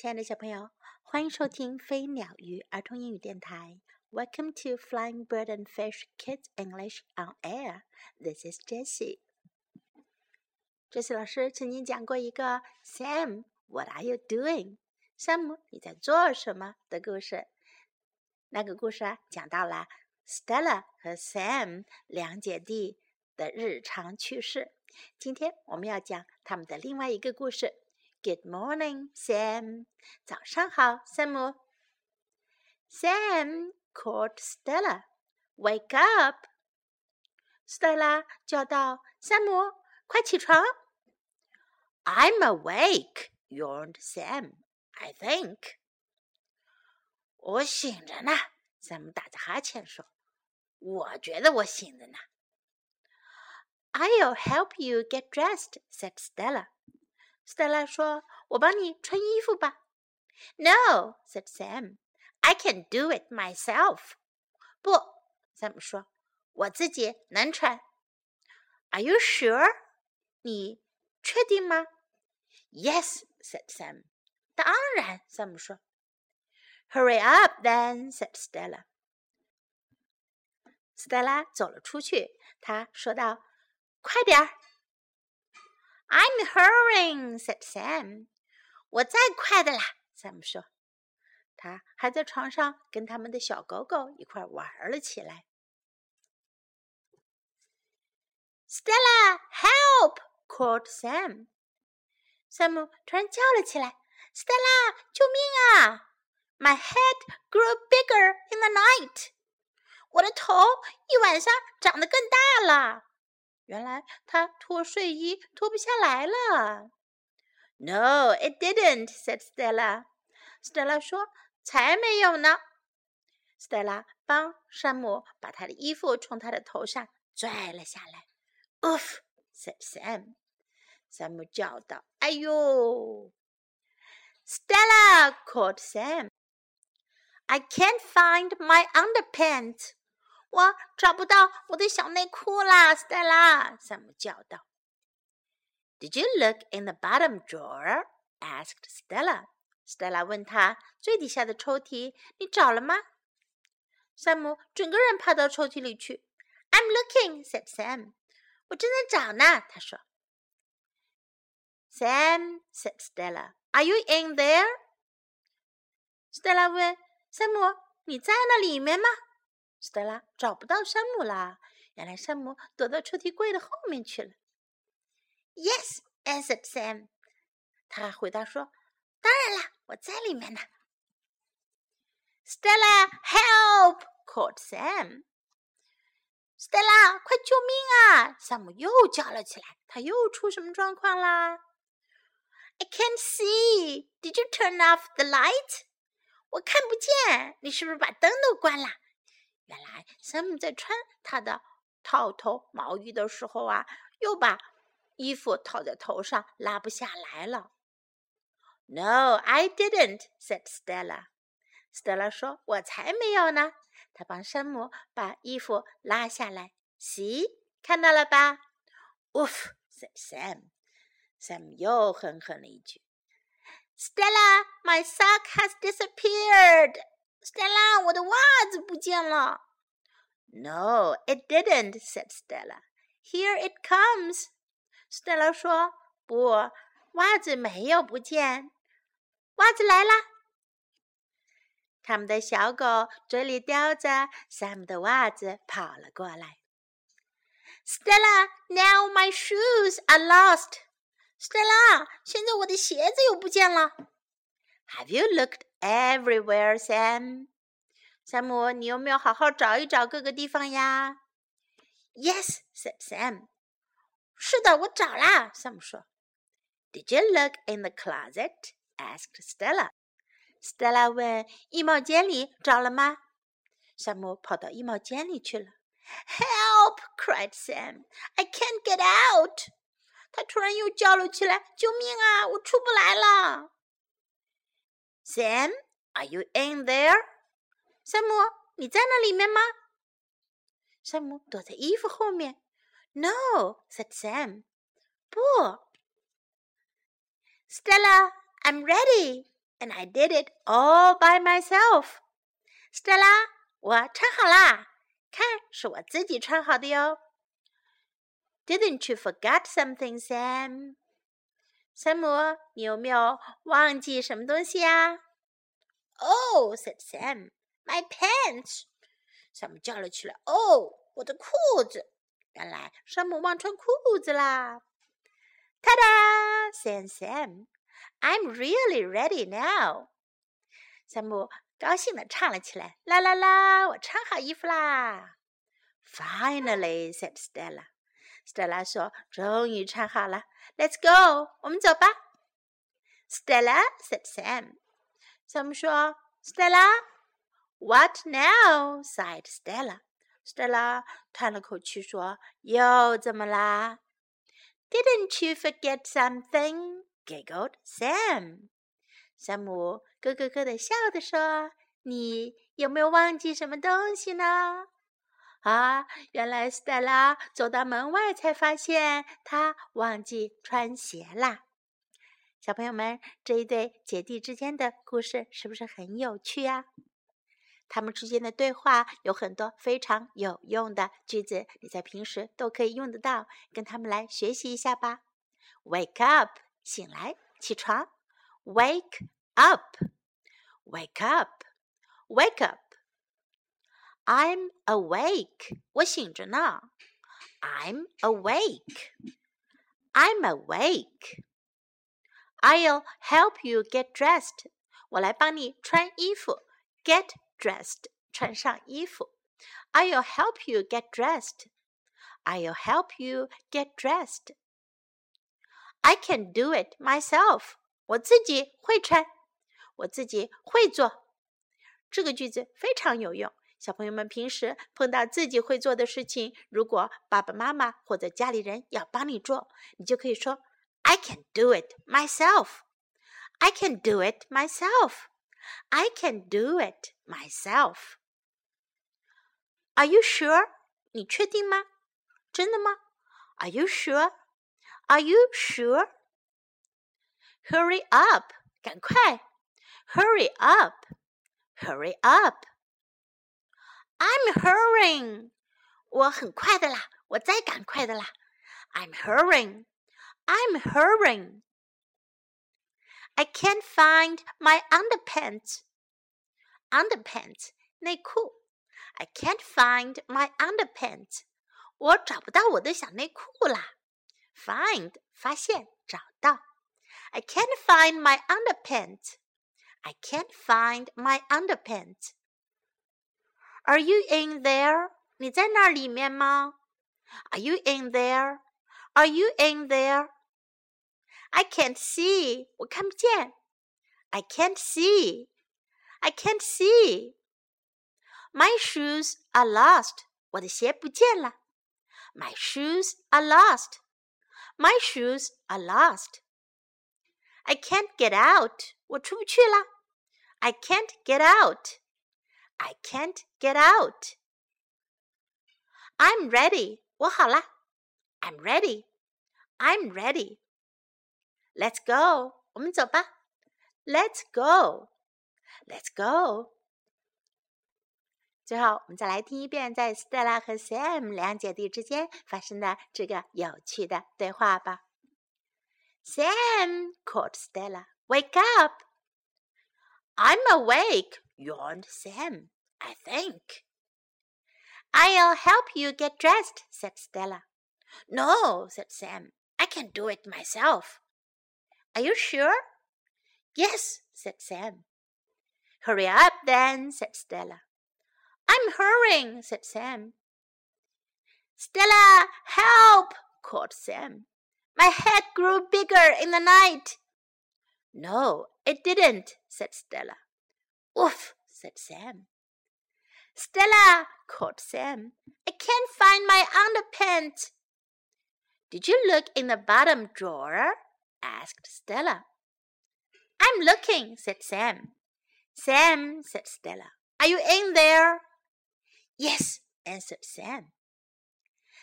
亲爱的小朋友，欢迎收听飞鸟鱼儿童英语电台。Welcome to Flying Bird and Fish Kids English on Air. This is Jessie. Jessie 老师曾经讲过一个 Sam, What are you doing? Sam，，你在做什么的故事。那个故事啊，讲到了 Stella 和 Sam 两姐弟的日常趣事。今天我们要讲他们的另外一个故事。Good morning, Sam. 早上好，山姆。Sam called Stella. Wake up. Stella 叫道：“山姆，快起床。” I'm awake, yawned Sam. I think. 我醒着呢，山姆打着哈欠说：“我觉得我醒着呢。” I'll help you get dressed," said Stella. Stella 说：“我帮你穿衣服吧。” No, said Sam. I can do it myself. 不，Sam 说：“我自己能穿。” Are you sure? 你确定吗？Yes, said Sam. 当然，Sam 说。Hurry up, then, said Stella. Stella 走了出去，她说道：“快点儿。” I'm hurrying," said Sam. 我在快的啦，Sam 说。他还在床上跟他们的小狗狗一块玩了起来。Stella, help! called Sam. Sam 突然叫了起来：“Stella，救命啊！My head grew bigger in the night. 我的头一晚上长得更大了。”原来他脱睡衣脱不下来了。No, it didn't," said Stella. Stella 说：“才没有呢。” Stella 帮山姆把他的衣服从他的头上拽了下来。“Oof!” said Sam. 山姆叫道：“哎呦！”Stella called Sam. I can't find my underpants. 我找不到我的小内裤啦，Stella！山姆叫道。Did you look in the bottom drawer? asked Stella. Stella 问他最底下的抽屉你找了吗？山姆整个人爬到抽屉里去。I'm looking, said Sam. 我正在找呢，他说。Sam, said Stella, are you in there? Stella 问山姆：“你在那里面吗？” Stella 找不到山姆啦，原来山姆躲到抽屉柜的后面去了。Yes, answered Sam. 他回答说：“当然啦，我在里面呢。” Stella, help! called Sam. Stella，快救命啊！山姆又叫了起来。他又出什么状况啦？I can't see. Did you turn off the light? 我看不见。你是不是把灯都关了？原来山姆在穿他的套头毛衣的时候啊，又把衣服套在头上，拉不下来了。No, I didn't," said Stella. Stella 说：“我才没有呢。”他帮山姆把衣服拉下来。See，看到了吧？Oof, said Sam. Sam 又哼哼了一句。Stella, my sock has disappeared. Stella，我的袜子不见了。No, it didn't," said Stella. Here it comes. Stella 说：“不，袜子没有不见，袜子来啦。”他们的小狗嘴里叼着 Sam 的袜子跑了过来。Stella, now my shoes are lost. Stella，现在我的鞋子又不见了。Have you looked everywhere, Sam? 山姆，你有没有好好找一找各个地方呀？Yes, said Sam. 是的，我找啦。山姆说。Did you look in the closet? asked Stella. Stella 问：“衣帽间里找了吗？”山姆跑到衣帽间里去了。Help! cried Sam. I can't get out. 他突然又叫了起来：“救命啊！我出不来了。” Sam, are you in there? 山姆，你在那里面吗？山姆躲在衣服后面。No, said Sam. 不。Stella, I'm ready. and I did it all by myself. Stella，我穿好啦，看，是我自己穿好的哟。Didn't you forget something, Sam？ 山姆，你有没有忘记什么东西呀？Oh, said Sam, my pants. 山姆叫了起来。哦，我的裤子！原来山姆忘穿裤子啦。Ta-da! said Sam. I'm really ready now. 山姆高兴地唱了起来：“啦啦啦，我穿好衣服啦！”Finally, said Stella. Stella 说：“终于穿好了，Let's go，我们走吧。”Stella said Sam. Sam 说：“Stella，what now?” sighed Stella. Stella 叹了口气说：“又怎么啦？”Didn't you forget something? giggled Sam. 山姆咯咯咯的笑着说：“你有没有忘记什么东西呢？”啊，原来斯黛拉走到门外才发现她忘记穿鞋啦。小朋友们，这一对姐弟之间的故事是不是很有趣呀？他们之间的对话有很多非常有用的句子，你在平时都可以用得到，跟他们来学习一下吧。Wake up，醒来，起床。Wake up，wake up，wake up。I'm awake，我醒着呢。I'm awake. I'm awake. I'll help you get dressed. 我来帮你穿衣服。Get dressed，穿上衣服。I'll help you get dressed. I'll help you get dressed. I can do it myself. 我自己会穿，我自己会做。这个句子非常有用。 小朋友们平时碰到自己会做的事情，如果爸爸妈妈或者家里人要帮你做，你就可以说：“I can do it myself. I can do it myself. I can do it myself.” Are you sure？你确定吗？真的吗？Are you sure? Are you sure? Hurry up！赶快！Hurry up! Hurry up! I'm hurrying，我很快的啦，我在赶快的啦。I'm hurrying, I'm hurrying. I can't find my underpants. Underpants 内裤。I can't find my underpants. 我找不到我的小内裤啦。Find 发现找到。I can't find my underpants. I can't find my underpants. Are you in there？你在那里面吗？Are you in there？Are you in there？I can't see，我看不见。I can't see。I can't see。My shoes are lost，我的鞋不见了。My shoes are lost。My shoes are lost。I can't get out，我出不去了。I can't get out。 I can't get out. I'm ready. 我好啦。I'm ready. I'm ready. Let's go. 我们走吧。Let's go. Let's go. 最后，我们再来听一遍在 Stella 和 Sam 两姐弟之间发生的这个有趣的对话吧。Sam called Stella, "Wake up! I'm awake." Yawned Sam. I think. I'll help you get dressed, said Stella. No, said Sam. I can do it myself. Are you sure? Yes, said Sam. Hurry up then, said Stella. I'm hurrying, said Sam. Stella, help! called Sam. My head grew bigger in the night. No, it didn't, said Stella. Oof, said Sam. Stella, called Sam, I can't find my underpants. Did you look in the bottom drawer? asked Stella. I'm looking, said Sam. Sam, said Stella, are you in there? Yes, answered Sam.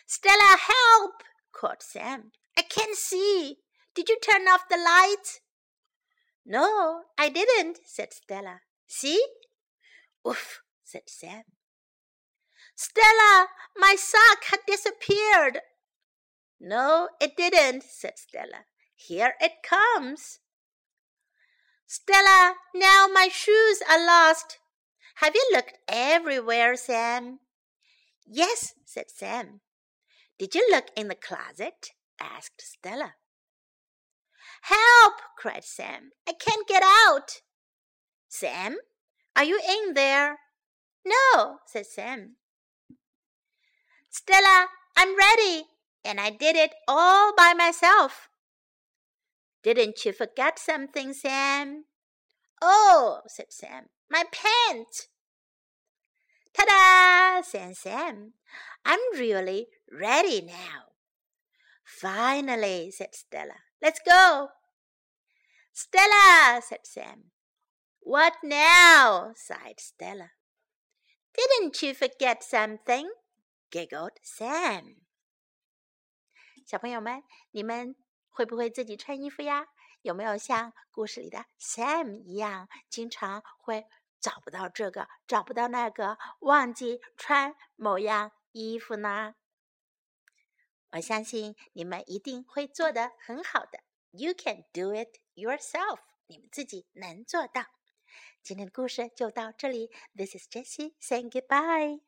Stella, help! called Sam. I can't see. Did you turn off the lights? No, I didn't, said Stella. See? Oof, said Sam. Stella, my sock had disappeared. No, it didn't, said Stella. Here it comes. Stella, now my shoes are lost. Have you looked everywhere, Sam? Yes, said Sam. Did you look in the closet? asked Stella. Help! cried Sam. I can't get out. Sam, are you in there? No, said Sam. Stella, I'm ready, and I did it all by myself. Didn't you forget something, Sam? Oh, said Sam, my pants. Ta-da, said Sam. I'm really ready now. Finally, said Stella. Let's go. Stella, said Sam. What now? sighed Stella. Didn't you forget something? giggled Sam. 小朋友们，你们会不会自己穿衣服呀？有没有像故事里的 Sam 一样，经常会找不到这个，找不到那个，忘记穿某样衣服呢？我相信你们一定会做得很好的。You can do it yourself，你们自己能做到。 今天的故事就到这里。This is Jessie saying goodbye.